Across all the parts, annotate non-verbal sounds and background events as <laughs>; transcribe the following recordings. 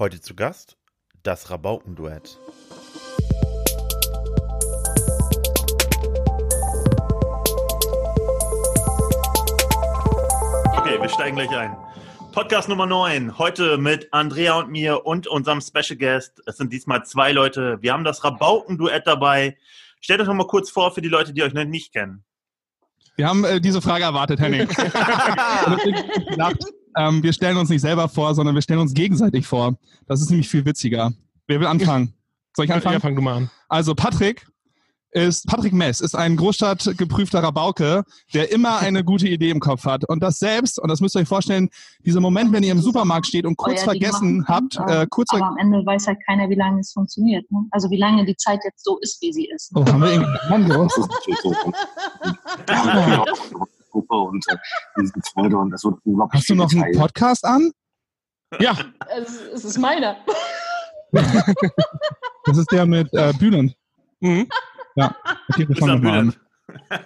Heute zu Gast das Rabaukenduett. Okay, wir steigen gleich ein. Podcast Nummer 9. Heute mit Andrea und mir und unserem Special Guest. Es sind diesmal zwei Leute. Wir haben das Rabaukenduett dabei. Stellt euch noch mal kurz vor für die Leute, die euch noch nicht kennen. Wir haben äh, diese Frage erwartet, Henning. <laughs> ähm, wir stellen uns nicht selber vor, sondern wir stellen uns gegenseitig vor. Das ist nämlich viel witziger. Wer will anfangen? Soll ich anfangen? Ja, fang du mal an. Also Patrick ist Patrick Mess ist ein Großstadtgeprüfter Rabauke, der immer eine gute Idee im Kopf hat und das selbst und das müsst ihr euch vorstellen, dieser Moment, wenn ihr im Supermarkt steht und kurz Euer Ding vergessen habt, äh, kurz aber am Ende weiß halt keiner, wie lange es funktioniert. Ne? Also wie lange die Zeit jetzt so ist, wie sie ist. oh, haben wir irgendwie <laughs> <laughs> Gruppe und äh, Freude und das wird unglaublich Hast du noch einen geteilt. Podcast an? Ja, Es, es ist meiner. <laughs> Das ist der mit äh, Bühnen. mhm. Ja, okay, wir fangen am mal an.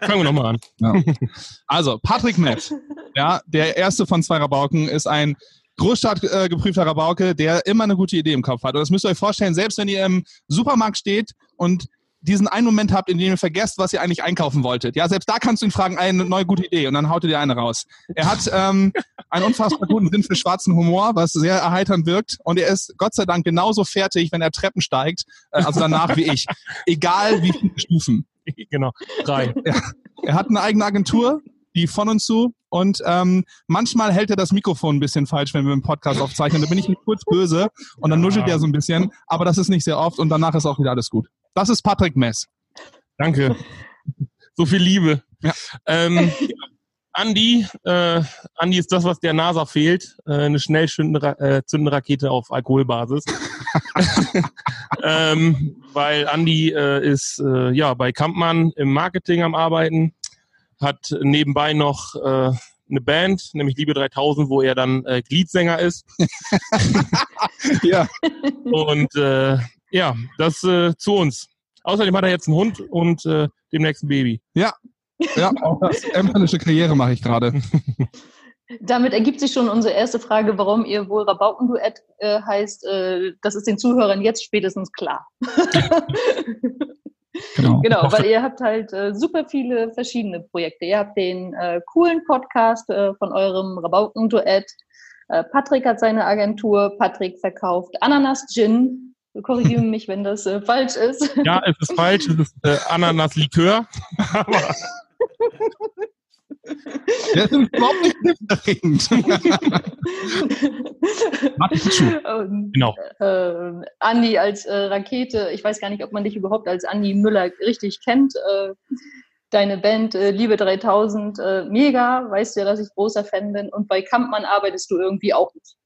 Fangen wir nochmal an. Ja. <laughs> Also, Patrick Mett, ja, der erste von zwei Rabauken, ist ein Großstadtgeprüfter äh, geprüfter Rabauke, der immer eine gute Idee im Kopf hat. Und das müsst ihr euch vorstellen, selbst wenn ihr im Supermarkt steht und diesen einen Moment habt, in dem ihr vergesst, was ihr eigentlich einkaufen wolltet. Ja, selbst da kannst du ihn fragen, eine neue gute Idee und dann haut er dir eine raus. Er hat ähm, einen unfassbar guten Sinn für schwarzen Humor, was sehr erheiternd wirkt. Und er ist Gott sei Dank genauso fertig, wenn er Treppen steigt, äh, also danach wie ich. Egal wie viele Stufen. genau, drei. Er hat eine eigene Agentur, die von uns zu. Und ähm, manchmal hält er das Mikrofon ein bisschen falsch, wenn wir einen Podcast aufzeichnen. Da bin ich kurz böse und dann nuschelt er so ein bisschen. Aber das ist nicht sehr oft und danach ist auch wieder alles gut. Das ist Patrick Mess. Danke. <laughs> So viel Liebe. Ja. Ähm, <laughs> Andi, äh, Andi ist das, was der NASA fehlt. Äh, eine schnell zündende äh, zündende Rakete auf Alkoholbasis. <laughs> ähm, weil Andi äh, ist äh, ja bei Kampmann im Marketing am Arbeiten, hat nebenbei noch äh, eine Band, nämlich Liebe 3000, wo er dann äh, Gliedsänger ist. Ja. Und äh, ja, das äh, zu uns. Außerdem hat er jetzt einen Hund und äh, demnächst ein Baby. Ja, auch das ämterliche Karriere mache ich gerade. <laughs> Damit ergibt sich schon unsere erste Frage, warum ihr wohl Rabaukenduett äh, heißt. Äh, das ist den Zuhörern jetzt spätestens klar. <laughs> Genau. Genau, weil ihr habt halt äh, super viele verschiedene Projekte. Ihr habt den äh, coolen Podcast äh, von eurem Rabauken-Duett. Äh, Patrick hat seine Agentur. Patrick verkauft Ananas Gin. Korrigiere mich, wenn das äh, falsch ist. Ja, es ist falsch, es ist äh, Ananas-Likör. Aber Der ist überhaupt nicht hilfserregend. Martin genau. äh, Andi als äh, Rakete. Ich weiß gar nicht, ob man dich überhaupt als Andi Müller richtig kennt. Äh, deine Band äh, Liebe 3000, äh, mega. Weißt du ja, dass ich großer Fan bin. Und bei Kampmann arbeitest du irgendwie auch nicht.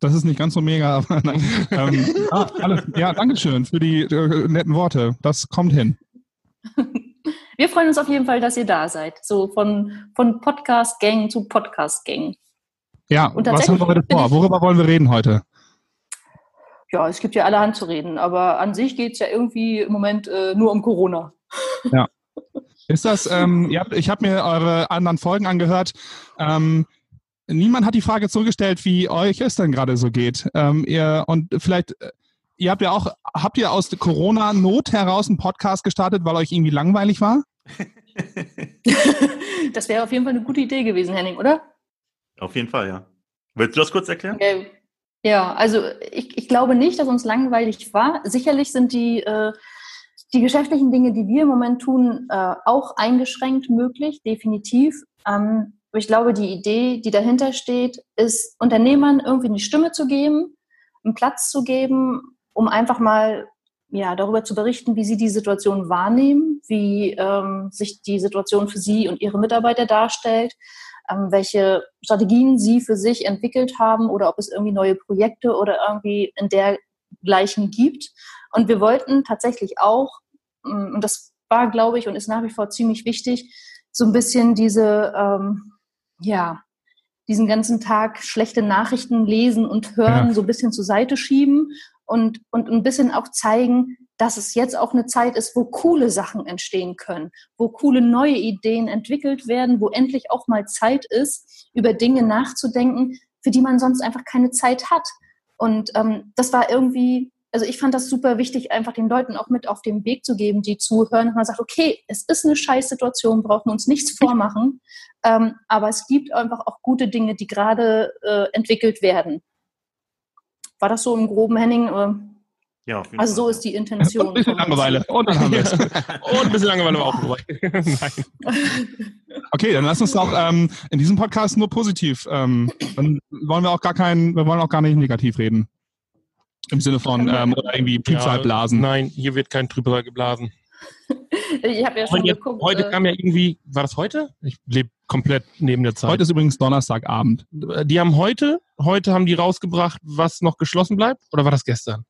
Das ist nicht ganz so mega, aber <laughs> nein. Ähm, ah, alles, ja, danke schön für die äh, netten Worte. Das kommt hin. <laughs> Wir freuen uns auf jeden Fall, dass ihr da seid. So von, von Podcast-Gang zu Podcast-Gang. Ja, Und was haben wir heute vor? Worüber wollen wir reden heute? Ja, es gibt ja allerhand zu reden, aber an sich geht es ja irgendwie im Moment äh, nur um Corona. Ist das, ähm, habt, ich habe mir eure anderen Folgen angehört. Ähm, niemand hat die Frage zurückgestellt, wie euch es denn gerade so geht. Ähm, ihr, und vielleicht, äh, ihr habt ja auch, habt ihr aus der Corona-Not heraus einen Podcast gestartet, weil euch irgendwie langweilig war? <laughs> das wäre auf jeden Fall eine gute Idee gewesen, Henning, oder? Auf jeden Fall, ja. Willst du das kurz erklären? Ja, ja also ich, ich glaube nicht, dass uns langweilig war. Sicherlich sind die, äh, die geschäftlichen Dinge, die wir im Moment tun, äh, auch eingeschränkt möglich, definitiv. Ähm, aber ich glaube, die Idee, die dahinter steht, ist, Unternehmern irgendwie eine Stimme zu geben, einen Platz zu geben, um einfach mal ja, darüber zu berichten, wie sie die Situation wahrnehmen, wie ähm, sich die Situation für sie und ihre Mitarbeiter darstellt, ähm, welche Strategien sie für sich entwickelt haben oder ob es irgendwie neue Projekte oder irgendwie in dergleichen gibt. Und wir wollten tatsächlich auch, ähm, und das war, glaube ich, und ist nach wie vor ziemlich wichtig, so ein bisschen diese, ähm, ja, diesen ganzen Tag schlechte Nachrichten lesen und hören, Ja. so ein bisschen zur Seite schieben und, und ein bisschen auch zeigen, dass es jetzt auch eine Zeit ist, wo coole Sachen entstehen können, wo coole neue Ideen entwickelt werden, wo endlich auch mal Zeit ist, über Dinge nachzudenken, für die man sonst einfach keine Zeit hat. Und ähm, das war irgendwie, also ich fand das super wichtig, einfach den Leuten auch mit auf den Weg zu geben, die zuhören. Und man sagt, okay, es ist eine Scheißsituation, brauchen wir uns nichts vormachen. Ähm, aber es gibt einfach auch gute Dinge, die gerade äh, entwickelt werden. War das so im groben Henning? Äh, Ja, auf jeden also so ist die Intention. Und ein bisschen Langeweile. Und dann haben wir es. Und ein bisschen Langeweile war auch dabei. Nein. <laughs> Okay, dann lass uns doch ähm, in diesem Podcast nur positiv. Ähm, dann wollen wir auch gar keinen, wir wollen auch gar nicht negativ reden. Im Sinne von ähm, oder irgendwie Trübsal blasen. Nein, hier wird kein Trübsal geblasen. <laughs> Ich habe ja schon Und jetzt, geguckt. heute äh, kam ja irgendwie, war das heute? Ich lebe komplett neben der Zeit. Heute ist übrigens Donnerstagabend. die haben heute, heute haben die rausgebracht, was noch geschlossen bleibt? Oder war das gestern?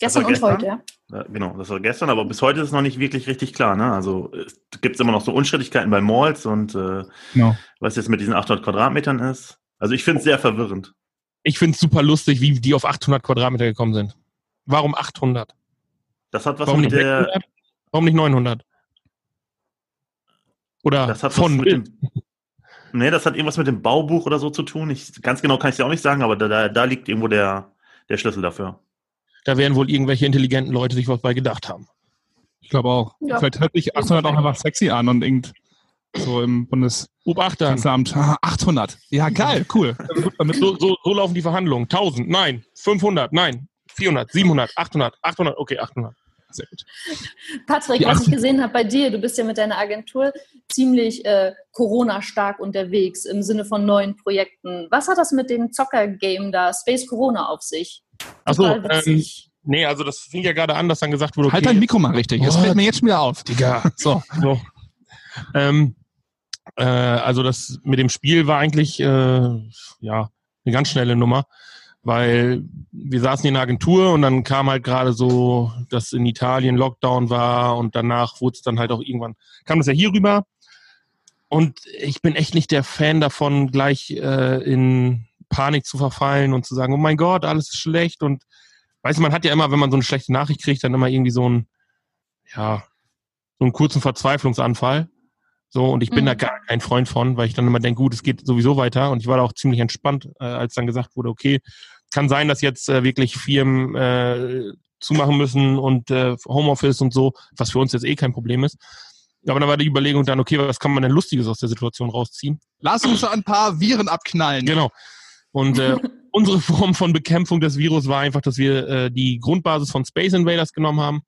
gestern das und war heute, ja. Ja, genau, das war gestern, aber bis heute ist es noch nicht wirklich richtig klar. Ne? Also es gibt immer noch so Unstrittigkeiten bei Malls und äh, Genau. was jetzt mit diesen 800 Quadratmetern ist. Also ich finde es sehr verwirrend. Ich finde es super lustig, wie die auf 800 Quadratmeter gekommen sind. Warum 800? Das hat was Warum mit nicht der, 600? Warum nicht 900? Oder das hat von was mit dem, nee, das hat irgendwas mit dem Baubuch oder so zu tun. Ich, ganz genau kann ich es ja auch nicht sagen, aber da, da, da liegt irgendwo der, der Schlüssel dafür. Da werden wohl irgendwelche intelligenten Leute sich was bei gedacht haben. Ich glaube auch. Ja. Vielleicht hört sich 800 auch einfach sexy an und irgend so im. Bundeskanzleramt. Ah, 800. Ja, geil, cool. <laughs> Damit. So, so, so laufen die Verhandlungen. 1000, nein. 500, nein. 400, 700, 800, 800, okay, 800. Sehr gut. Patrick, Die was ich gesehen habe bei dir, du bist ja mit deiner Agentur ziemlich äh, Corona-stark unterwegs im Sinne von neuen Projekten. Was hat das mit dem Zocker-Game da, Space Corona, auf sich? Achso, ähm, nee, also das fing ja gerade an, dass dann gesagt wurde, okay, Halt dein Mikro mal richtig. Das fällt mir jetzt schon wieder auf. Digga. <laughs> So. So. Ähm, äh, also das mit dem Spiel war eigentlich äh, ja eine ganz schnelle Nummer, weil wir saßen in der Agentur und dann kam halt gerade so, dass in Italien Lockdown war und danach wurde es dann halt auch irgendwann, kam das ja hier rüber. Und ich bin echt nicht der Fan davon, gleich äh, in Panik zu verfallen und zu sagen, oh mein Gott, alles ist schlecht und weißt du, man hat ja immer, wenn man so eine schlechte Nachricht kriegt, dann immer irgendwie so ein, ja, so einen kurzen Verzweiflungsanfall. So, und ich bin Mhm. da gar kein Freund von, weil ich dann immer denke, gut, es geht sowieso weiter. Und ich war da auch ziemlich entspannt, äh, als dann gesagt wurde, okay, kann sein, dass jetzt äh, wirklich Firmen äh, zumachen müssen und äh, Homeoffice und so, was für uns jetzt eh kein Problem ist. Aber dann war die Überlegung dann, okay, was kann man denn Lustiges aus der Situation rausziehen? Lass uns ein paar Viren abknallen. Genau. Und äh, <laughs> unsere Form von Bekämpfung des Virus war einfach, dass wir äh, die Grundbasis von Space Invaders genommen haben.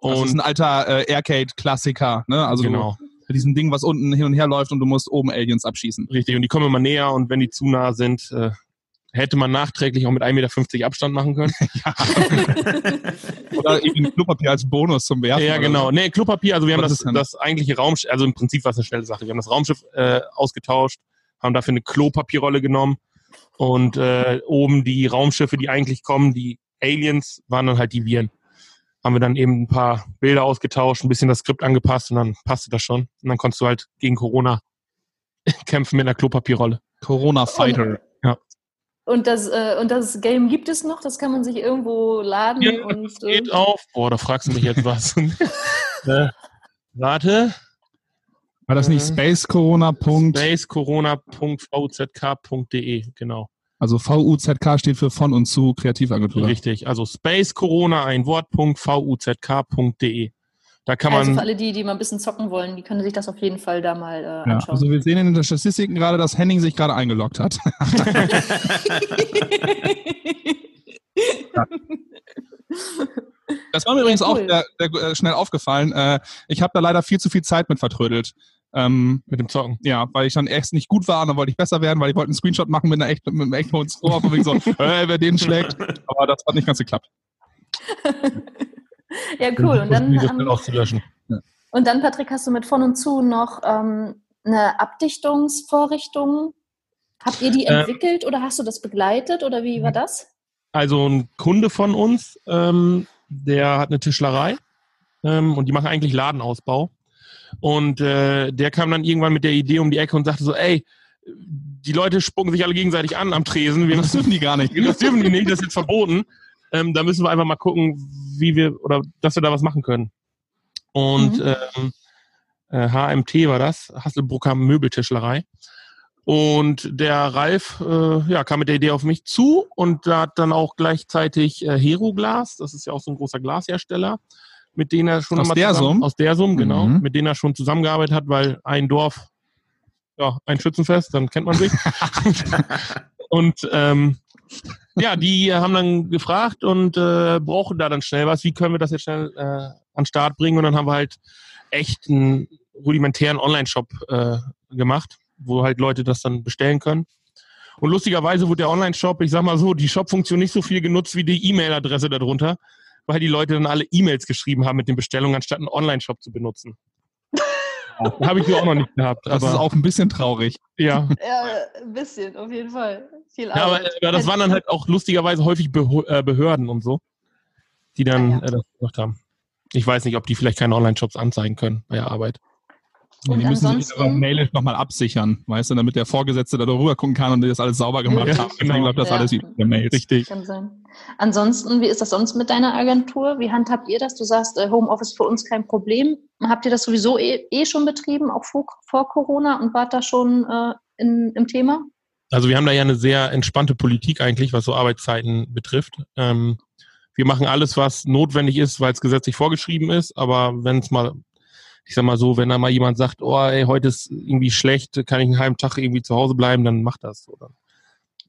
Das ist Und ein alter äh, Arcade-Klassiker. Ne? Also genau, du, diesem Ding, was unten hin und her läuft und du musst oben Aliens abschießen. richtig. Und die kommen immer näher und wenn die zu nah sind, äh, hätte man nachträglich auch mit 1,50 Meter Abstand machen können. <laughs> <laughs> Oder eben Klopapier als Bonus zum Werfen. ja, genau. So. Nee, Klopapier, also wir haben das, das eigentliche Raumschiff, also im Prinzip war es eine schnelle Sache. Wir haben das Raumschiff äh, ausgetauscht, haben dafür eine Klopapierrolle genommen und äh, oben die Raumschiffe, die eigentlich kommen, die Aliens, waren dann halt die Viren. Haben wir dann eben ein paar Bilder ausgetauscht, ein bisschen das Skript angepasst und dann passte das schon. Und dann konntest du halt gegen Corona <laughs> kämpfen mit einer Klopapierrolle. Corona Fighter. Und das, äh, und das Game gibt es noch, das kann man sich irgendwo laden Ja, und das geht auf. Boah, da fragst du mich jetzt was. <laughs> <laughs> äh, warte. War das nicht Mhm. Space Corona. Punkt, spacecorona.vuzk.de, genau. Also VUZK steht für von und zu Kreativagentur. Richtig. Also Space Corona, ein Wort.vuzk.de. Da kann also für man, alle die, die mal ein bisschen zocken wollen, die können sich das auf jeden Fall da mal äh, Ja, anschauen. also wir sehen in den Statistiken gerade, dass Henning sich gerade eingeloggt hat. <laughs> <laughs> Das war mir übrigens auch cool. sehr, sehr, äh, schnell aufgefallen. Äh, ich habe da leider viel zu viel Zeit mit vertrödelt. Ähm, mit dem Zocken. ja, weil ich dann erst nicht gut war und dann wollte ich besser werden, weil ich wollte einen Screenshot machen mit, einer echt, mit einem echt hohen Score, von wegen so, <laughs> äh, wer den schlägt. Aber das hat nicht ganz geklappt. <laughs> ja, cool. Und dann, ähm, und dann, Patrick, hast du mit von und zu noch ähm, eine Abdichtungsvorrichtung. Habt ihr die Äh, entwickelt oder hast du das begleitet oder wie war das? Also ein Kunde von uns, ähm, der hat eine Tischlerei ähm, und die machen eigentlich Ladenausbau. Und äh, der kam dann irgendwann mit der Idee um die Ecke und sagte so, ey, die Leute spucken sich alle gegenseitig an am Tresen. Wir Das dürfen die gar nicht. <laughs> Das dürfen die nicht, das ist jetzt verboten. Ähm, da müssen wir einfach mal gucken, wie wir oder dass wir da was machen können. Und Mhm. ähm, äh, HMT war das, Hasselbrucker Möbeltischlerei. Und der Ralf äh, ja, kam mit der Idee auf mich zu und da hat dann auch gleichzeitig äh, Hero Glas, das ist ja auch so ein großer Glashersteller, mit denen er schon Aus der zusammen- Sum? aus der Sum, genau, Mhm. mit denen er schon zusammengearbeitet hat, weil ein Dorf, ja, ein Schützenfest, dann kennt man sich. <laughs> und ähm, ja, die haben dann gefragt und äh, brauchen da dann schnell was. Wie können wir das jetzt schnell äh, an den Start bringen? Und dann haben wir halt echt einen rudimentären Online-Shop äh, gemacht, wo halt Leute das dann bestellen können. Und lustigerweise wurde der Online-Shop, ich sag mal so, die Shop-Funktion nicht so viel genutzt wie die E-Mail-Adresse darunter, weil die Leute dann alle E-Mails geschrieben haben mit den Bestellungen, anstatt einen Online-Shop zu benutzen. <laughs> Habe ich so auch noch nicht gehabt. Das aber, ist auch ein bisschen traurig. ja. <laughs> Ja, ein bisschen, auf jeden Fall. Viel Ja, aber, aber das waren dann halt auch lustigerweise häufig äh, Behörden und so, die dann Ah, ja. äh, das gemacht haben. Ich weiß nicht, ob die vielleicht keine Online-Shops anzeigen können bei der Arbeit. Und die müssen sich aber mailisch nochmal absichern, weißt du, damit der Vorgesetzte da drüber gucken kann und die das alles sauber gemacht Ja, haben. genau. Deswegen läuft das Ja. alles über die Mails. Richtig. Kann sein. Ansonsten, wie ist das sonst mit deiner Agentur? Wie handhabt ihr das? Du sagst, äh, Homeoffice für uns kein Problem. Habt ihr das sowieso eh, eh schon betrieben, auch vor, vor Corona und wart da schon äh, in, im Thema? Also wir haben da ja eine sehr entspannte Politik eigentlich, was so Arbeitszeiten betrifft. Ähm, wir machen alles, was notwendig ist, weil es gesetzlich vorgeschrieben ist. Aber wenn es mal, ich sag mal so, wenn da mal jemand sagt, oh, ey, heute ist irgendwie schlecht, kann ich einen halben Tag irgendwie zu Hause bleiben, dann macht das so. Dann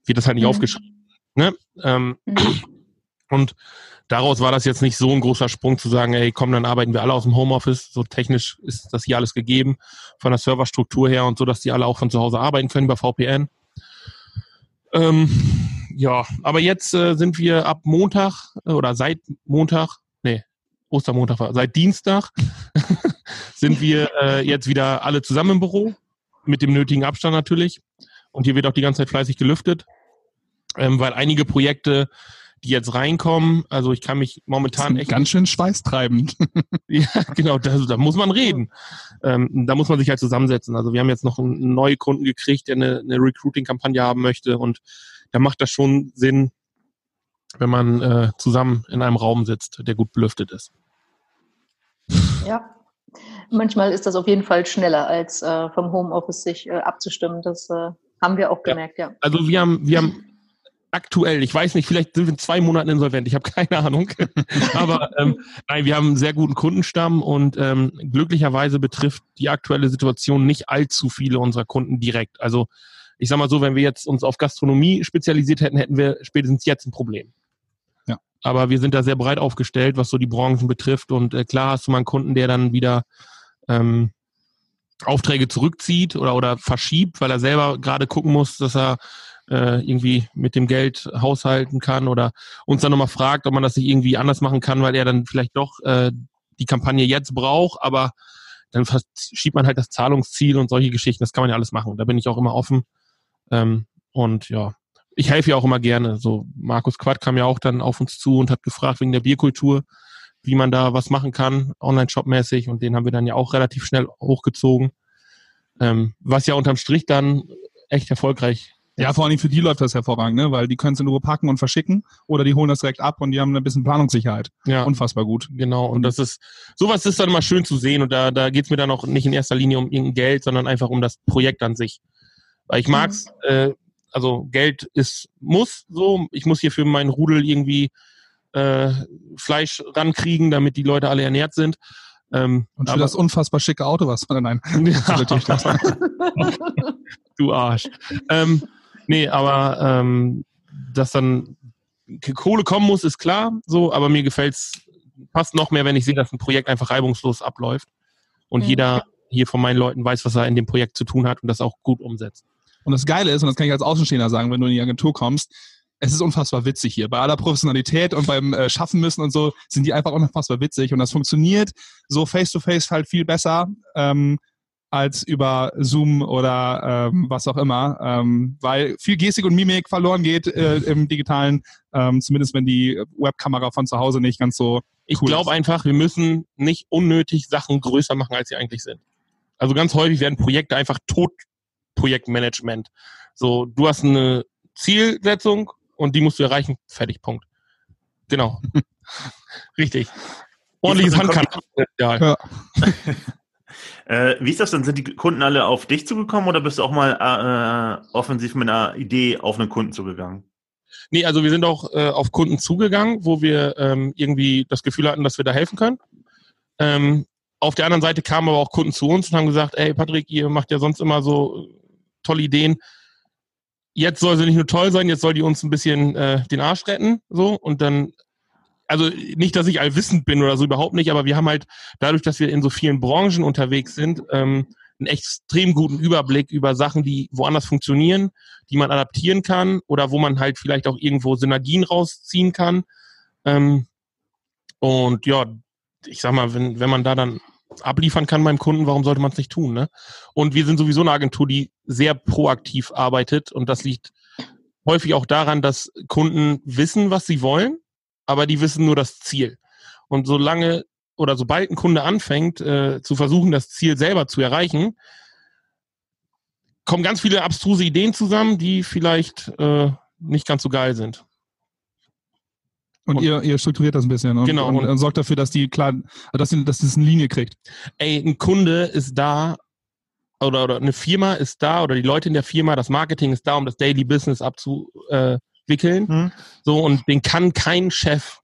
wird das halt nicht Mhm. aufgeschrieben. Ne? Ähm, Mhm. Und daraus war das jetzt nicht so ein großer Sprung zu sagen, ey, komm, dann arbeiten wir alle aus dem Homeoffice. So technisch ist das hier alles gegeben, von der Serverstruktur her und so, dass die alle auch von zu Hause arbeiten können über VPN. Ähm, ja, aber jetzt äh, sind wir ab Montag äh, oder seit Montag, nee, Ostermontag war, seit Dienstag <laughs> sind wir äh, jetzt wieder alle zusammen im Büro, mit dem nötigen Abstand natürlich. Und hier wird auch die ganze Zeit fleißig gelüftet, ähm, weil einige Projekte, die jetzt reinkommen, also ich kann mich Das momentan ist echt ganz schön schweißtreibend. <laughs> ja, genau, da, da muss man reden. Ähm, da muss man sich halt zusammensetzen. Also wir haben jetzt noch einen neuen Kunden gekriegt, der eine, eine Recruiting-Kampagne haben möchte und da macht das schon Sinn, wenn man äh, zusammen in einem Raum sitzt, der gut belüftet ist. Ja. Manchmal ist das auf jeden Fall schneller, als äh, vom Homeoffice sich äh, abzustimmen. Das äh, haben wir auch Ja. gemerkt, ja. Also wir haben, wir haben aktuell, ich weiß nicht, vielleicht sind wir in zwei Monaten insolvent, ich habe keine Ahnung. <laughs> Aber ähm, nein, wir haben einen sehr guten Kundenstamm und ähm, glücklicherweise betrifft die aktuelle Situation nicht allzu viele unserer Kunden direkt. Also ich sag mal so, wenn wir jetzt uns auf Gastronomie spezialisiert hätten, hätten wir spätestens jetzt ein Problem. Aber wir sind da sehr breit aufgestellt, was so die Branchen betrifft. Und äh, klar hast du mal einen Kunden, der dann wieder ähm, Aufträge zurückzieht oder, oder verschiebt, weil er selber gerade gucken muss, dass er äh, irgendwie mit dem Geld haushalten kann oder uns dann nochmal fragt, ob man das nicht irgendwie anders machen kann, weil er dann vielleicht doch äh, die Kampagne jetzt braucht, aber dann schiebt man halt das Zahlungsziel und solche Geschichten, das kann man ja alles machen. Da bin ich auch immer offen. Ähm, und ja, ich helfe ja auch immer gerne. So Markus Quadt kam ja auch dann auf uns zu und hat gefragt wegen der Bierkultur, wie man da was machen kann, Online-Shop-mäßig. Und den haben wir dann ja auch relativ schnell hochgezogen. Ähm, was ja unterm Strich dann echt erfolgreich Ja, vor allem für die läuft das hervorragend, ne? weil die können es in Ruhe packen und verschicken oder die holen das direkt ab und die haben ein bisschen Planungssicherheit. ja. Unfassbar gut. Genau, und das ist, sowas ist dann immer schön zu sehen und da, da geht's mir dann auch nicht in erster Linie um irgendein Geld, sondern einfach um das Projekt an sich. Weil ich mag's, äh, also Geld ist, muss so, ich muss hier für meinen Rudel irgendwie äh, Fleisch rankriegen, damit die Leute alle ernährt sind. Ähm, Und für aber- das unfassbar schicke Auto, was nein. <laughs> Ist natürlich das. du Arsch. ähm, nee, aber ähm, dass dann Kohle kommen muss, ist klar, so, aber mir gefällt's fast noch mehr, wenn ich sehe, dass ein Projekt einfach reibungslos abläuft und Mhm. jeder hier von meinen Leuten weiß, was er in dem Projekt zu tun hat und das auch gut umsetzt. Und das Geile ist, und das kann ich als Außenstehender sagen, wenn du in die Agentur kommst, es ist unfassbar witzig hier. Bei aller Professionalität und beim äh, Schaffen müssen und so sind die einfach unfassbar witzig. Und das funktioniert so face-to-face halt viel besser ähm, als über Zoom oder ähm, was auch immer, ähm, weil viel Gestik und Mimik verloren geht äh, im Digitalen, ähm, zumindest wenn die Webkamera von zu Hause nicht ganz so Ich Cool. glaube einfach, wir müssen nicht unnötig Sachen größer machen, als sie eigentlich sind. Also ganz häufig werden Projekte einfach tot Projektmanagement. So, du hast eine Zielsetzung und die musst du erreichen. Fertig, Punkt. Genau. <laughs> Richtig. Ordentliches Handkantenpotenzial. Ja. <laughs> Äh, wie ist das denn? Sind die Kunden alle auf dich zugekommen oder bist du auch mal äh, offensiv mit einer Idee auf einen Kunden zugegangen? Nee, also wir sind auch äh, auf Kunden zugegangen, wo wir ähm, irgendwie das Gefühl hatten, dass wir da helfen können. Ähm, auf der anderen Seite kamen aber auch Kunden zu uns und haben gesagt, ey Patrick, ihr macht ja sonst immer so tolle Ideen. Jetzt soll sie nicht nur toll sein, jetzt soll die uns ein bisschen äh, den Arsch retten. So und dann, also nicht, dass ich allwissend bin oder so überhaupt nicht, aber wir haben halt dadurch, dass wir in so vielen Branchen unterwegs sind, ähm, einen extrem guten Überblick über Sachen, die woanders funktionieren, die man adaptieren kann oder wo man halt vielleicht auch irgendwo Synergien rausziehen kann. Ähm, und ja, ich sag mal, wenn, wenn man da dann abliefern kann beim Kunden, warum sollte man es nicht tun? Ne? Und wir sind sowieso eine Agentur, die sehr proaktiv arbeitet und das liegt häufig auch daran, dass Kunden wissen, was sie wollen, aber die wissen nur das Ziel. Und solange oder sobald ein Kunde anfängt, äh, zu versuchen, das Ziel selber zu erreichen, kommen ganz viele abstruse Ideen zusammen, die vielleicht äh, nicht ganz so geil sind. Und, und ihr, ihr strukturiert das ein bisschen und, genau, und, und sorgt dafür, dass die klar, dass, die, dass das eine Linie kriegt. Ey, ein Kunde ist da oder, oder eine Firma ist da oder die Leute in der Firma, das Marketing ist da, um das Daily Business abzuwickeln. Hm. So, und den kann kein Chef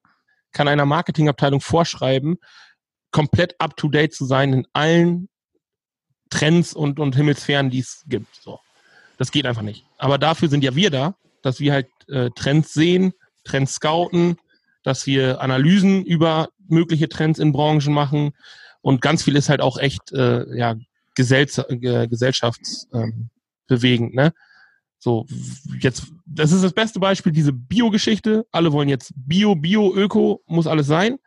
kann einer Marketingabteilung vorschreiben, komplett up to date zu sein in allen Trends und, und Himmelsphären, die es gibt. So. Das geht einfach nicht. Aber dafür sind ja wir da, dass wir halt äh, Trends sehen, Trends scouten, dass wir Analysen über mögliche Trends in Branchen machen und ganz viel ist halt auch echt äh, ja, gesell äh, gesellschaftsbewegend. Ähm, ne? So, jetzt, das ist das beste Beispiel, diese Bio-Geschichte. Alle wollen jetzt Bio, Bio, Öko, muss alles sein.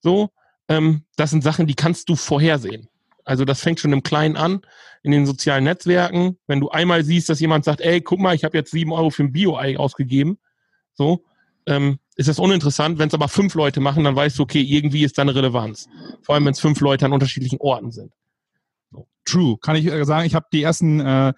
So, ähm, das sind Sachen, die kannst du vorhersehen. Also das fängt schon im Kleinen an, in den sozialen Netzwerken. Wenn du einmal siehst, dass jemand sagt, ey, guck mal, ich habe jetzt sieben Euro für ein Bio-Ei ausgegeben, so, ähm, ist das uninteressant. Wenn es aber fünf Leute machen, dann weißt du, okay, irgendwie ist da eine Relevanz. Vor allem, wenn es fünf Leute an unterschiedlichen Orten sind. True, kann ich äh, sagen. Ich habe die ersten äh,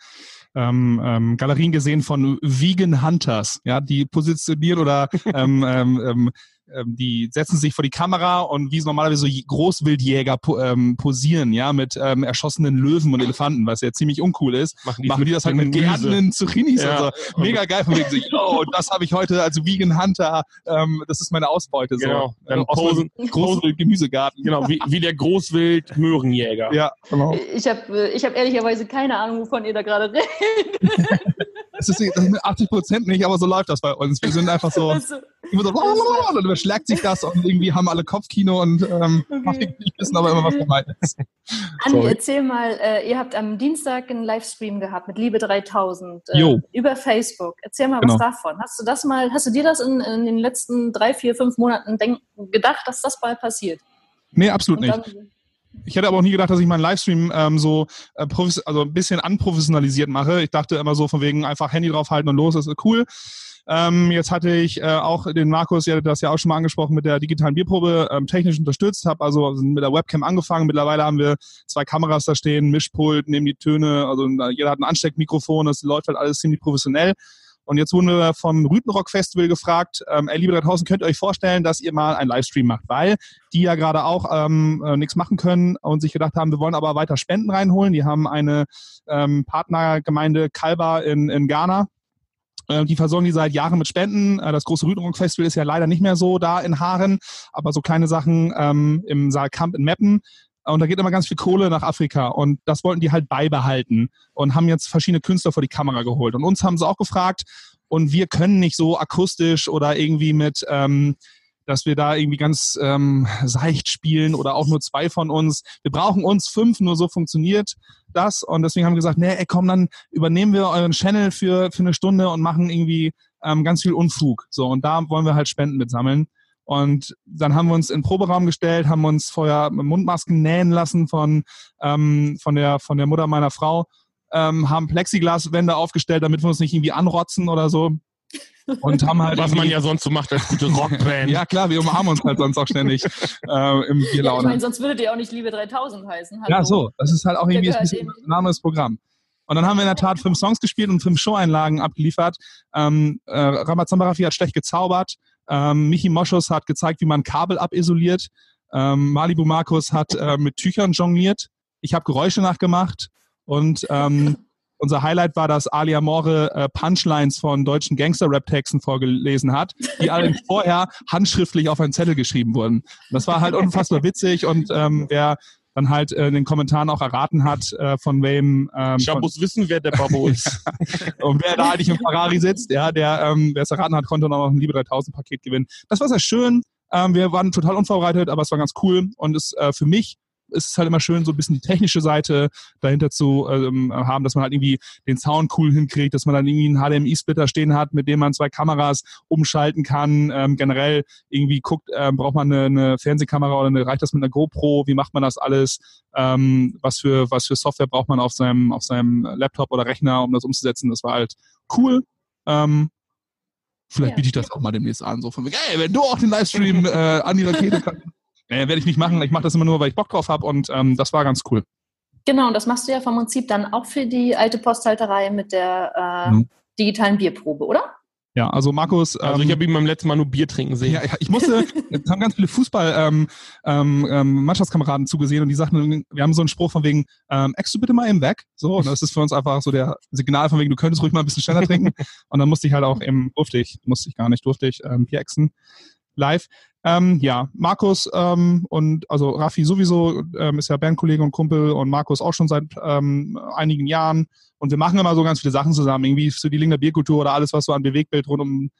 ähm, ähm, Galerien gesehen von Vegan Hunters, ja, die positionieren oder <laughs> ähm, ähm, ähm, ähm, die setzen sich vor die Kamera und wie es normalerweise so Großwildjäger po, ähm, posieren, ja, mit ähm, erschossenen Löwen und Elefanten, was ja ziemlich uncool ist, machen die, machen die das halt mit geerdeten Zucchinis ja. und so. Mega geil von wegen so, yo, das habe ich heute als Vegan Hunter, ähm, das ist meine Ausbeute. So. Genau, dann äh, posen, Großwild-Gemüsegarten. Genau, wie, wie der Großwild-Möhrenjäger. Ja, genau. Ich habe ich hab ehrlicherweise keine Ahnung, wovon ihr da gerade redet. <laughs> das, ist, das sind 80 Prozent nicht, aber so läuft das bei uns. Wir sind einfach so, also, immer so dann überschlägt sich das und irgendwie haben alle Kopfkino und ähm, okay. <laughs> wissen aber immer, was gemeint ist. Anni, erzähl mal, äh, ihr habt am Dienstag einen Livestream gehabt mit Liebe 3000 äh, über Facebook. Erzähl mal genau. was davon. Hast du das mal, hast du dir das in, in den letzten drei, vier, fünf Monaten denk, gedacht, dass das bald passiert? Nee, absolut nicht. Ich hätte aber auch nie gedacht, dass ich meinen Livestream ähm, so äh, also ein bisschen anprofessionalisiert mache. Ich dachte immer so von wegen einfach Handy draufhalten und los, das ist cool. Ähm, jetzt hatte ich äh, auch den Markus, ihr hattet das ja auch schon mal angesprochen, mit der digitalen Bierprobe ähm, technisch unterstützt, habe also mit der Webcam angefangen. Mittlerweile haben wir zwei Kameras da stehen, Mischpult, nehmen die Töne, also jeder hat ein Ansteckmikrofon, das läuft halt alles ziemlich professionell. Und jetzt wurden wir vom Rütenrock Festival gefragt, ähm, ey, liebe 3000, könnt ihr euch vorstellen, dass ihr mal einen Livestream macht, weil die ja gerade auch ähm, äh, nichts machen können und sich gedacht haben, wir wollen aber weiter Spenden reinholen. Die haben eine ähm, Partnergemeinde Kalba in, in Ghana, äh, die versorgen die seit Jahren mit Spenden. Äh, das große Rüdenrock-Festival ist ja leider nicht mehr so da in Haaren, aber so kleine Sachen ähm, im Saal Camp in Meppen. Und da geht immer ganz viel Kohle nach Afrika. Und das wollten die halt beibehalten und haben jetzt verschiedene Künstler vor die Kamera geholt. Und uns haben sie auch gefragt, und wir können nicht so akustisch oder irgendwie mit, ähm, dass wir da irgendwie ganz ähm, seicht spielen oder auch nur zwei von uns. Wir brauchen uns fünf, nur so funktioniert das. Und deswegen haben wir gesagt, nee, ey, komm, dann übernehmen wir euren Channel für, für eine Stunde und machen irgendwie ähm, ganz viel Unfug. So, und da wollen wir halt Spenden mitsammeln. Und dann haben wir uns in den Proberaum gestellt, haben uns vorher Mundmasken nähen lassen von, ähm, von, der, von der Mutter meiner Frau, ähm, haben Plexiglaswände aufgestellt, damit wir uns nicht irgendwie anrotzen oder so. Und haben halt <laughs> Was man ja sonst so macht als gute Rockband. ja, klar, wir umarmen uns halt sonst auch ständig äh, im Bierlaune. Ja, ich meine, sonst würdet ihr auch nicht Liebe 3000 heißen. Hallo. Ja, so. Das ist halt auch irgendwie ein bisschen ein Name des Programm. Und dann haben wir in der Tat fünf Songs gespielt und fünf Show-Einlagen abgeliefert. Ähm, äh, Ramazan Barafi hat schlecht gezaubert. Ähm, Michi Moschus hat gezeigt, wie man Kabel abisoliert. Ähm, Malibu Markus hat äh, mit Tüchern jongliert. Ich habe Geräusche nachgemacht und ähm, unser Highlight war, dass Ali Amore äh, Punchlines von deutschen Gangster-Rap-Texten vorgelesen hat, die <laughs> alle vorher handschriftlich auf einen Zettel geschrieben wurden. Das war halt unfassbar witzig und ähm, wer dann halt äh, in den Kommentaren auch erraten hat, äh, von wem ähm, Ich muss wissen, wer der Babo ist. <laughs> und wer da eigentlich im Ferrari sitzt, ja, der, ähm, wer es erraten hat, konnte dann auch noch ein Liebe 3000 Paket gewinnen. Das war sehr schön. Ähm, wir waren total unvorbereitet, aber es war ganz cool. Und es äh, für mich ist es halt immer schön, so ein bisschen die technische Seite dahinter zu ähm, haben, dass man halt irgendwie den Sound cool hinkriegt, dass man dann irgendwie einen HDMI-Splitter stehen hat, mit dem man zwei Kameras umschalten kann. Ähm, generell irgendwie guckt, ähm, braucht man eine, eine Fernsehkamera oder eine, reicht das mit einer GoPro? Wie macht man das alles? Ähm, was für was für Software braucht man auf seinem auf seinem Laptop oder Rechner, um das umzusetzen? Das war halt cool. Ähm, vielleicht Ja. biete ich das auch mal demnächst an, so von wegen, ey, wenn du auch den Livestream äh, an die Rakete kannst. Äh, werde ich nicht machen. Ich mache das immer nur, weil ich Bock drauf habe und ähm, das war ganz cool. Genau, und das machst du ja vom Prinzip dann auch für die alte Posthalterei mit der äh, Mhm. digitalen Bierprobe, oder? Ja, also Markus. Also ähm, ich habe ihn beim letzten Mal nur Bier trinken sehen. ja, ja, ich musste, <laughs> es haben ganz viele Fußball ähm, ähm, ähm, zugesehen und die sagten, wir haben so einen Spruch von wegen, ähm, eckst du bitte mal eben weg? So, und das ist für uns einfach so der Signal von wegen, du könntest ruhig mal ein bisschen schneller trinken. <laughs> Und dann musste ich halt auch eben, durfte ich, musste ich gar nicht, durfte ich ähm, Bier exen live. Ähm, ja, Markus ähm, und also Raffi sowieso ähm, ist ja Bandkollege und Kumpel und Markus auch schon seit ähm, einigen Jahren. Und wir machen immer so ganz viele Sachen zusammen, irgendwie so die Linkner Bierkultur oder alles, was so an Bewegbild rund um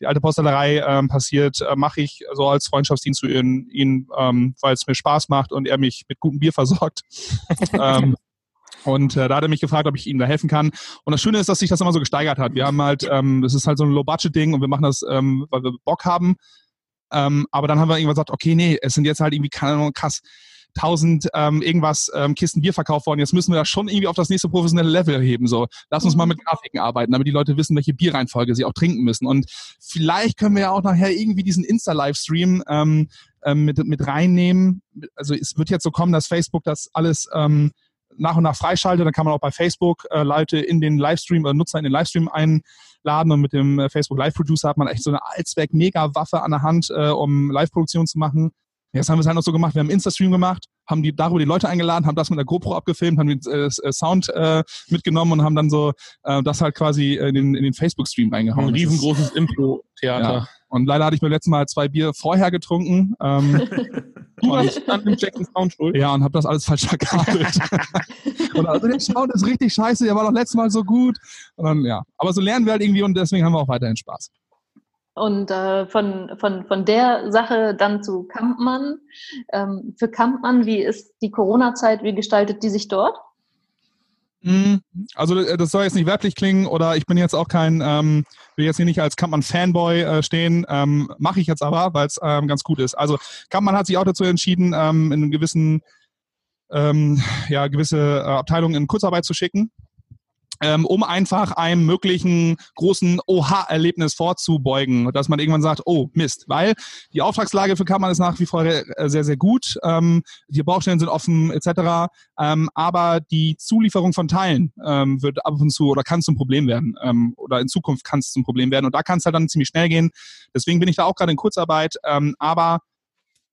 die alte Posterei ähm, passiert, äh, mache ich so als Freundschaftsdienst zu ihn, ihn ähm, weil es mir Spaß macht und er mich mit gutem Bier versorgt. <laughs> ähm, und äh, da hat er mich gefragt, ob ich ihm da helfen kann. Und das Schöne ist, dass sich das immer so gesteigert hat. Wir haben halt, ähm, das ist halt so ein Low-Budget-Ding und wir machen das, ähm, weil wir Bock haben. Ähm, aber dann haben wir irgendwann gesagt, okay, nee, es sind jetzt halt irgendwie, keine Ahnung, krass, tausend ähm, irgendwas ähm, Kisten Bier verkauft worden. Jetzt müssen wir das schon irgendwie auf das nächste professionelle Level heben. So, lass uns mal mit Grafiken arbeiten, damit die Leute wissen, welche Bierreihenfolge sie auch trinken müssen. Und vielleicht können wir ja auch nachher irgendwie diesen Insta-Livestream ähm, ähm, mit, mit reinnehmen. Also es wird jetzt so kommen, dass Facebook das alles ähm, nach und nach freischaltet. Dann kann man auch bei Facebook äh, Leute in den Livestream oder Nutzer in den Livestream einladen und mit dem äh, Facebook Live Producer hat man echt so eine Allzweck-Mega-Waffe an der Hand, äh, um Live-Produktion zu machen. Jetzt haben wir es halt noch so gemacht, wir haben Insta-Stream gemacht, haben die darüber die Leute eingeladen, haben das mit der GoPro abgefilmt, haben den äh, äh, Sound äh, mitgenommen und haben dann so äh, das halt quasi in den, in den Facebook-Stream reingehauen. Ein riesengroßes Impro-Theater. Ja. Und leider hatte ich mir letztes Mal zwei Bier vorher getrunken. Ähm, Du <laughs> und, warst an dem Jackson Sound schuld. ja, und habe das alles falsch verkabelt. <laughs> und also der Sound ist richtig scheiße, der war doch letztes Mal so gut. Und dann, ja. Aber so lernen wir halt irgendwie und deswegen haben wir auch weiterhin Spaß. Und äh, von, von, von der Sache dann zu Kampmann. Ähm, für Kampmann, wie ist die Corona-Zeit, wie gestaltet die sich dort? Mhm. Also äh, das soll jetzt nicht werblich klingen oder ich bin jetzt auch kein, ähm, will jetzt hier nicht als Kampmann-Fanboy äh, stehen, ähm, mache ich jetzt aber, weil es ähm, ganz gut ist. Also Kampmann hat sich auch dazu entschieden, ähm, in gewissen, ähm, ja, gewisse äh, Abteilungen in Kurzarbeit zu schicken. Ähm, um einfach einem möglichen großen Oha-Erlebnis vorzubeugen, dass man irgendwann sagt, oh Mist, weil die Auftragslage für Kammern ist nach wie vor äh, sehr, sehr gut, ähm, die Baustellen sind offen etc., ähm, aber die Zulieferung von Teilen ähm, wird ab und zu oder kann zum Problem werden ähm, oder in Zukunft kann es zum Problem werden und da kann es halt dann ziemlich schnell gehen. Deswegen bin ich da auch gerade in Kurzarbeit, ähm, aber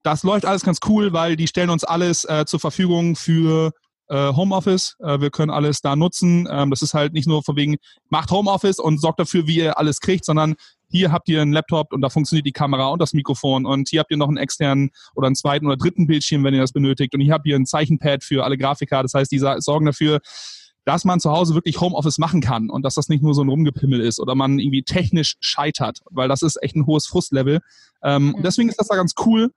das läuft alles ganz cool, weil die stellen uns alles äh, zur Verfügung für äh, Homeoffice. Äh, wir können alles da nutzen. Ähm, das ist halt nicht nur von wegen, macht Homeoffice und sorgt dafür, wie ihr alles kriegt, sondern hier habt ihr einen Laptop und da funktioniert die Kamera und das Mikrofon und hier habt ihr noch einen externen oder einen zweiten oder dritten Bildschirm, wenn ihr das benötigt und hier habt ihr ein Zeichenpad für alle Grafiker. Das heißt, die sorgen dafür, dass man zu Hause wirklich Homeoffice machen kann und dass das nicht nur so ein Rumgepimmel ist oder man irgendwie technisch scheitert, weil das ist echt ein hohes Frustlevel. Ähm, und deswegen ist das da ganz cool.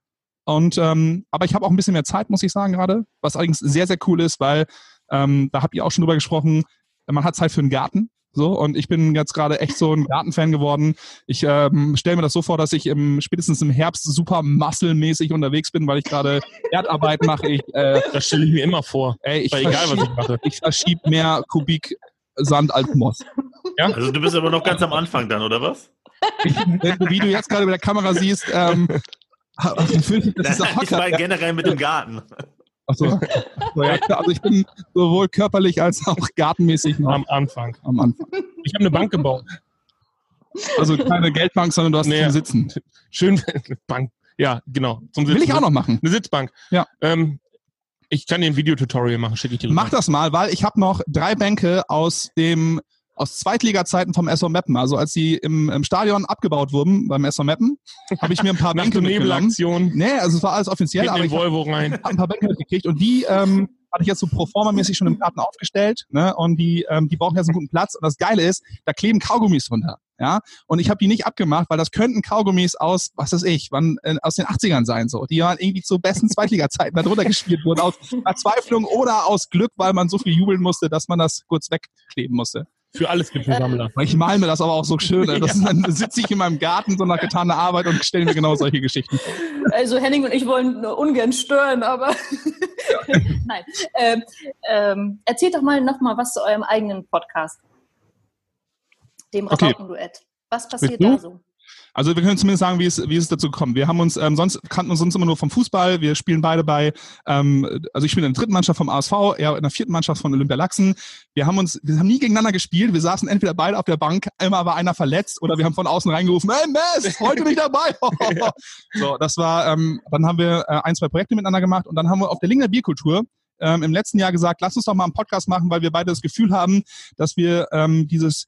Und ähm, aber ich habe auch ein bisschen mehr Zeit, muss ich sagen gerade, was allerdings sehr sehr cool ist, weil ähm, da habt ihr auch schon drüber gesprochen. Man hat Zeit für einen Garten, so und ich bin jetzt gerade echt so ein Gartenfan geworden. Ich ähm, stelle mir das so vor, dass ich im, spätestens im Herbst super muskelmäßig unterwegs bin, weil ich gerade Erdarbeit mache. Ich, äh, Das stelle ich mir immer vor. ey, ich egal, was ich mache. ich verschieb mehr Kubik Sand als Moss. Also du bist aber noch ganz am Anfang dann, oder was? Wie du jetzt gerade mit der Kamera siehst, ähm, fühlt sich das <laughs> dieser ich Hocker, war generell mit dem Garten. Achso. So, ja, <laughs> also ich bin sowohl körperlich als auch gartenmäßig noch Am Anfang. am Anfang. Ich habe eine Bank gebaut. Also keine Geldbank, sondern du hast Nee. zum Sitzen. Schön Bank. Ja, genau. Zum Will ich auch noch machen. Eine Sitzbank. Ja. Ähm, Ich kann dir ein Videotutorial machen, schicke ich dir. Mach das mal, weil ich habe noch drei Bänke aus dem aus Zweitliga-Zeiten vom SV Meppen. Also als die im, im Stadion abgebaut wurden beim SV Meppen, habe ich mir ein paar <laughs> Bänke mitgenommen. Nee, also es war alles offiziell, aber ich habe hab ein paar Bänke mitgekriegt und die ähm, hatte ich jetzt so pro forma-mäßig schon im Garten aufgestellt. Ne? Und die, ähm, die brauchen jetzt einen guten Platz. Und das Geile ist, da kleben Kaugummis drunter. Ja, und ich habe die nicht abgemacht, weil das könnten Kaugummis aus, was weiß ich, wann, äh, aus den 80ern sein, so. Die waren irgendwie zu besten Zweitliga-Zeiten da drunter gespielt wurden, aus Verzweiflung oder aus Glück, weil man so viel jubeln musste, dass man das kurz wegkleben musste. Für alles gibt es einen Sammler. Ich mal mir das aber auch so schön. ne? Das <laughs> ist, dann sitze ich in meinem Garten so nach getaner Arbeit und stelle mir genau solche Geschichten. Also Henning und ich wollen nur ungern stören, aber <laughs> nein. Ähm, ähm, erzählt doch mal nochmal was zu eurem eigenen Podcast. Dem Okay. Rabaukenduett. Was passiert da so? Also wir können zumindest sagen, wie es, wie es dazu gekommen. Wir haben uns, ähm, sonst kannten uns sonst immer nur vom Fußball. Wir spielen beide bei, ähm, also ich spiele in der dritten Mannschaft vom ASV, er in der vierten Mannschaft von Olympia Lachsen. Wir haben uns, wir haben nie gegeneinander gespielt. Wir saßen entweder beide auf der Bank, immer war einer verletzt oder wir haben von außen reingerufen, hey Mess, heute nicht dabei. <laughs> <laughs> so, das war, ähm, dann haben wir äh, ein, zwei Projekte miteinander gemacht und dann haben wir auf der Linger Bierkultur ähm, im letzten Jahr gesagt, lass uns doch mal einen Podcast machen, weil wir beide das Gefühl haben, dass wir ähm, dieses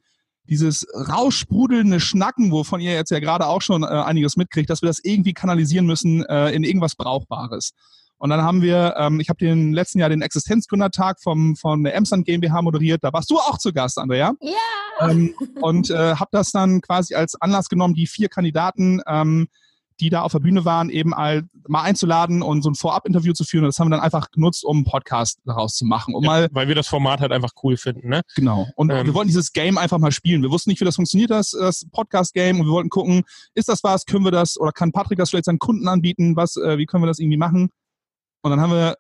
dieses raussprudelnde Schnacken, wovon ihr jetzt ja gerade auch schon äh, einiges mitkriegt, dass wir das irgendwie kanalisieren müssen äh, in irgendwas Brauchbares. Und dann haben wir, ähm, ich habe den letzten Jahr den Existenzgründertag vom, von der Emsland GmbH moderiert. Da warst du auch zu Gast, Andrea. Ja! Ähm, und äh, habe das dann quasi als Anlass genommen, die vier Kandidaten, ähm, die da auf der Bühne waren, eben all, mal einzuladen und so ein Vorab-Interview zu führen. Und das haben wir dann einfach genutzt, um einen Podcast daraus zu machen, um mal Weil wir das Format halt einfach cool finden, ne? Genau. Und Ähm. wir wollten dieses Game einfach mal spielen. Wir wussten nicht, wie das funktioniert, das, das Podcast-Game. Und wir wollten gucken, ist das was? Können wir das? Oder kann Patrick das vielleicht seinen Kunden anbieten? Was, äh, wie können wir das irgendwie machen? Und dann haben wir,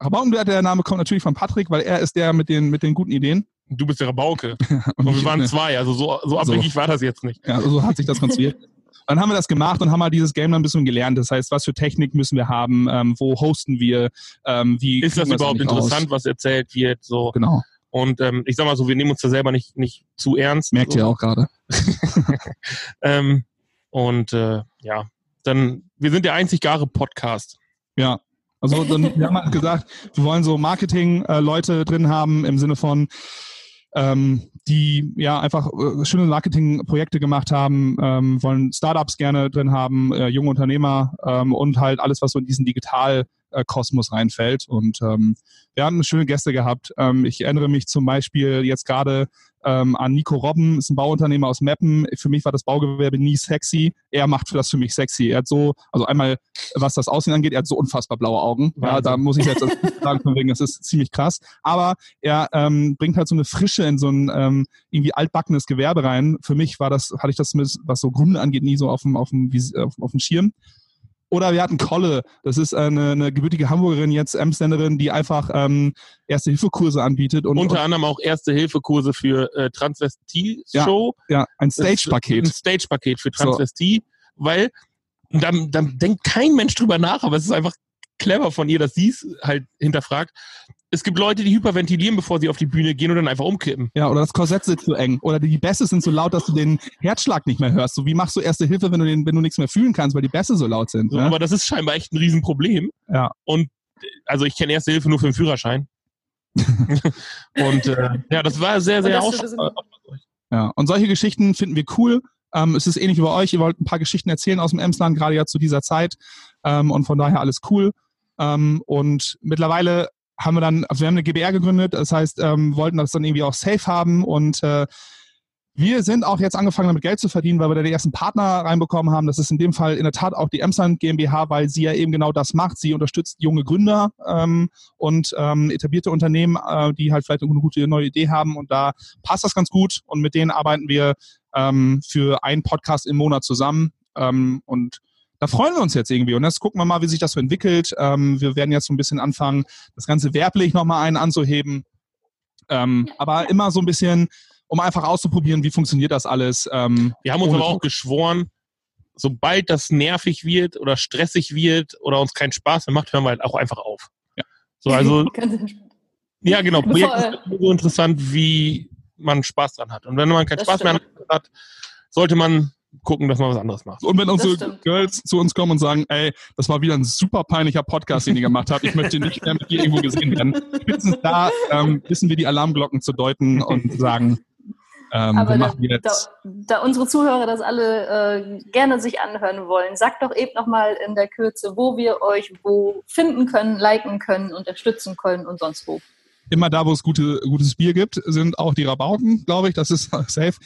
Rabaukenduett, der Name kommt natürlich von Patrick, weil er ist der mit den, mit den guten Ideen. Du bist der Rabauke. <laughs> Und wir waren zwei, also so, so abwegig war das jetzt nicht. Ja, so hat sich das konstruiert. <laughs> Dann haben wir das gemacht und haben halt dieses Game dann ein bisschen gelernt. Das heißt, was für Technik müssen wir haben? Ähm, wo hosten wir? Ähm, wie Ist das überhaupt eigentlich raus? interessant, was erzählt wird? So. Genau. Und ähm, ich sag mal so, wir nehmen uns da selber nicht, nicht zu ernst. Merkt so. ihr auch gerade. <laughs> <laughs> Ähm, und äh, ja, dann, wir sind der einziggare Podcast. Ja. Also dann, wir haben halt gesagt, wir wollen so Marketing-Leute drin haben im Sinne von, ähm, die ja einfach äh, schöne Marketingprojekte gemacht haben, ähm, wollen Startups gerne drin haben, äh, junge Unternehmer ähm, und halt alles, was so in diesen Digital-Kosmos reinfällt. Und ähm, wir haben schöne Gäste gehabt. Ähm, ich erinnere mich zum Beispiel jetzt gerade ähm, an Nico Robben, ist ein Bauunternehmer aus Meppen. Für mich war das Baugewerbe nie sexy. Er macht das für mich sexy. Er hat so, also einmal, was das Aussehen angeht, er hat so unfassbar blaue Augen. Ja, da muss ich jetzt sagen, von wegen, das ist ziemlich krass. Aber er ähm, bringt halt so eine Frische in so ein ähm, irgendwie altbackenes Gewerbe rein. Für mich war das, hatte ich das, zumindest, was so Gründe angeht, nie so auf dem, auf dem, auf dem Schirm. Oder wir hatten Kolle, das ist eine, eine gebürtige Hamburgerin, jetzt Emsländerin, die einfach ähm, Erste-Hilfe-Kurse anbietet und, Unter anderem auch Erste-Hilfe-Kurse für äh, Transvestie-Show. ja, ein Ein Stage-Paket. Stage-Paket für So. Transvestie, weil dann, dann denkt kein Mensch drüber nach, aber es ist einfach clever von ihr, dass sie es halt hinterfragt. Es gibt Leute, die hyperventilieren, bevor sie auf die Bühne gehen und dann einfach umkippen. Ja, oder das Korsett sitzt zu eng. Oder die Bässe sind so laut, dass du den Herzschlag nicht mehr hörst. So wie machst du erste Hilfe, wenn du den, wenn du nichts mehr fühlen kannst, weil die Bässe so laut sind. So, ne? Aber das ist scheinbar echt ein Riesenproblem. Ja. Und also ich kenne Erste Hilfe nur für den Führerschein. <laughs> und äh, ja, das war sehr, sehr aus. Ja, und solche Geschichten finden wir cool. Ähm, es ist ähnlich wie bei euch. Ihr wollt ein paar Geschichten erzählen aus dem Emsland, gerade ja zu dieser Zeit. Ähm, und von daher alles cool. Ähm, und mittlerweile haben wir dann, also wir haben eine GBR gegründet, das heißt, ähm, wollten das dann irgendwie auch safe haben und äh, wir sind auch jetzt angefangen, damit Geld zu verdienen, weil wir da die ersten Partner reinbekommen haben. Das ist in dem Fall in der Tat auch die Emsland GmbH, weil sie ja eben genau das macht. Sie unterstützt junge Gründer ähm, und ähm, etablierte Unternehmen, äh, die halt vielleicht eine gute neue Idee haben. Und da passt das ganz gut. Und mit denen arbeiten wir ähm, für einen Podcast im Monat zusammen. Ähm, und da freuen wir uns jetzt irgendwie. Und jetzt gucken wir mal, wie sich das so entwickelt. Ähm, wir werden jetzt so ein bisschen anfangen, das Ganze werblich nochmal einen anzuheben. Ähm, aber immer so ein bisschen, um einfach auszuprobieren, wie funktioniert das alles. Ähm, Wir haben uns aber auch geschworen, sobald das nervig wird oder stressig wird oder uns keinen Spaß mehr macht, hören wir halt auch einfach auf. Ja. So, also, <laughs> ja, genau. Projekt ist so interessant, wie man Spaß dran hat. Und wenn man keinen Das Spaß mehr hat, hat, sollte man gucken, dass man was anderes macht. Und wenn Das unsere stimmt. Girls zu uns kommen und sagen, ey, das war wieder ein super peinlicher Podcast, den ihr gemacht habt, ich möchte nicht mehr mit dir irgendwo gesehen werden, spätestens da ähm, wissen wir die Alarmglocken zu deuten und sagen, ähm, wir Aber da, machen da, jetzt. da unsere Zuhörer das alle äh, gerne sich anhören wollen, sagt doch eben nochmal in der Kürze, wo wir euch wo finden können, liken können, unterstützen können und sonst wo. immer da, wo es gute, gutes Bier gibt, sind auch die Rabauken, glaube ich. Das ist <laughs> safe.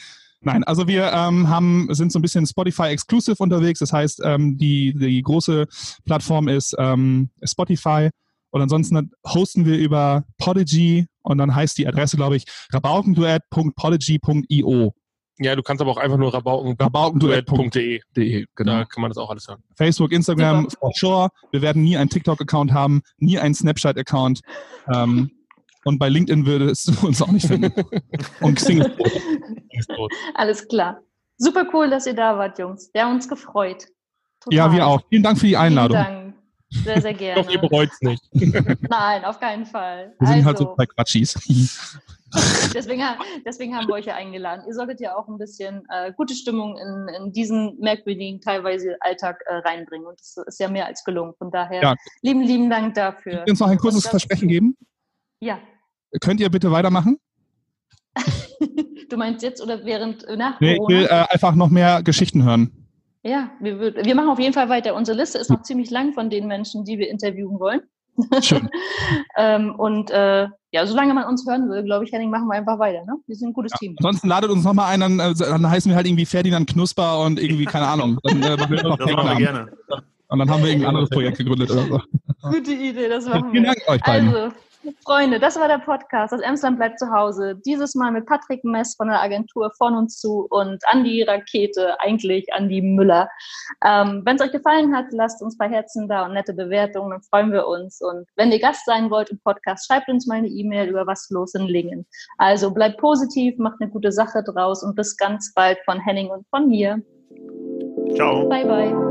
Nein, also wir ähm, haben, sind so ein bisschen Spotify-exclusive unterwegs. Das heißt, ähm, die, die große Plattform ist ähm, Spotify. Und ansonsten hosten wir über Podigy und dann heißt die Adresse, glaube ich, rabaukenduett.podigy.io. Ja, du kannst aber auch einfach nur Rabaukenduett.de, rabaukenduett.de. genau. Da kann man das auch alles hören. Facebook, Instagram, Super. for sure. Wir werden nie einen TikTok-Account haben, nie einen Snapchat-Account. Ähm, und bei LinkedIn würdest du <laughs> uns auch nicht finden. <laughs> Und Xing ist tot. <laughs> Alles klar. Super cool, dass ihr da wart, Jungs. Wir haben uns gefreut. Total. Ja, wir auch. Vielen Dank für die Einladung. Vielen Dank. Sehr, sehr <laughs> Ich hoffe, ihr gerne. bereut es nicht. <laughs> Nein, auf keinen Fall. Wir sind halt so Also, zwei Quatschis. deswegen, deswegen haben wir euch ja eingeladen. Ihr solltet ja auch ein bisschen äh, gute Stimmung in, in diesen merkwürdigen, teilweise Alltag äh, reinbringen. Und das ist ja mehr als gelungen. Von daher, Ja. lieben, lieben Dank dafür. Könnt ihr uns noch ein kurzes Versprechen geben? Ja. Könnt ihr bitte weitermachen? <laughs> Du meinst jetzt oder während äh, nach Nee, ich Corona? will äh, einfach noch mehr Geschichten hören. Ja, wir, wir machen auf jeden Fall weiter. Unsere Liste ist noch ziemlich lang von den Menschen, die wir interviewen wollen. <laughs> Schön. ähm, und äh, ja, solange man uns hören will, glaube ich, Henning, machen wir einfach weiter. Ne? Wir sind ein gutes Team. Ansonsten ladet uns nochmal ein, dann, äh, dann heißen wir halt irgendwie Ferdinand Knusper und irgendwie, keine Ahnung. Dann, äh, machen wir noch <laughs> Das machen wir gerne. Und dann haben wir irgendein anderes Projekt gegründet oder so. Gute Idee, das machen Vielen wir. Dank euch beiden. Also, Freunde, das war der Podcast. Das Emsland bleibt zu Hause. Dieses Mal mit Patrick Mess von der Agentur von uns zu und Andi Rakete, eigentlich Andi Müller. Ähm, wenn es euch gefallen hat, lasst uns paar Herzen da und nette Bewertungen, dann freuen wir uns. Und wenn ihr Gast sein wollt im Podcast, schreibt uns mal eine E-Mail über was los in Lingen. Also bleibt positiv, macht eine gute Sache draus und bis ganz bald von Henning und von mir. Ciao. Bye, bye.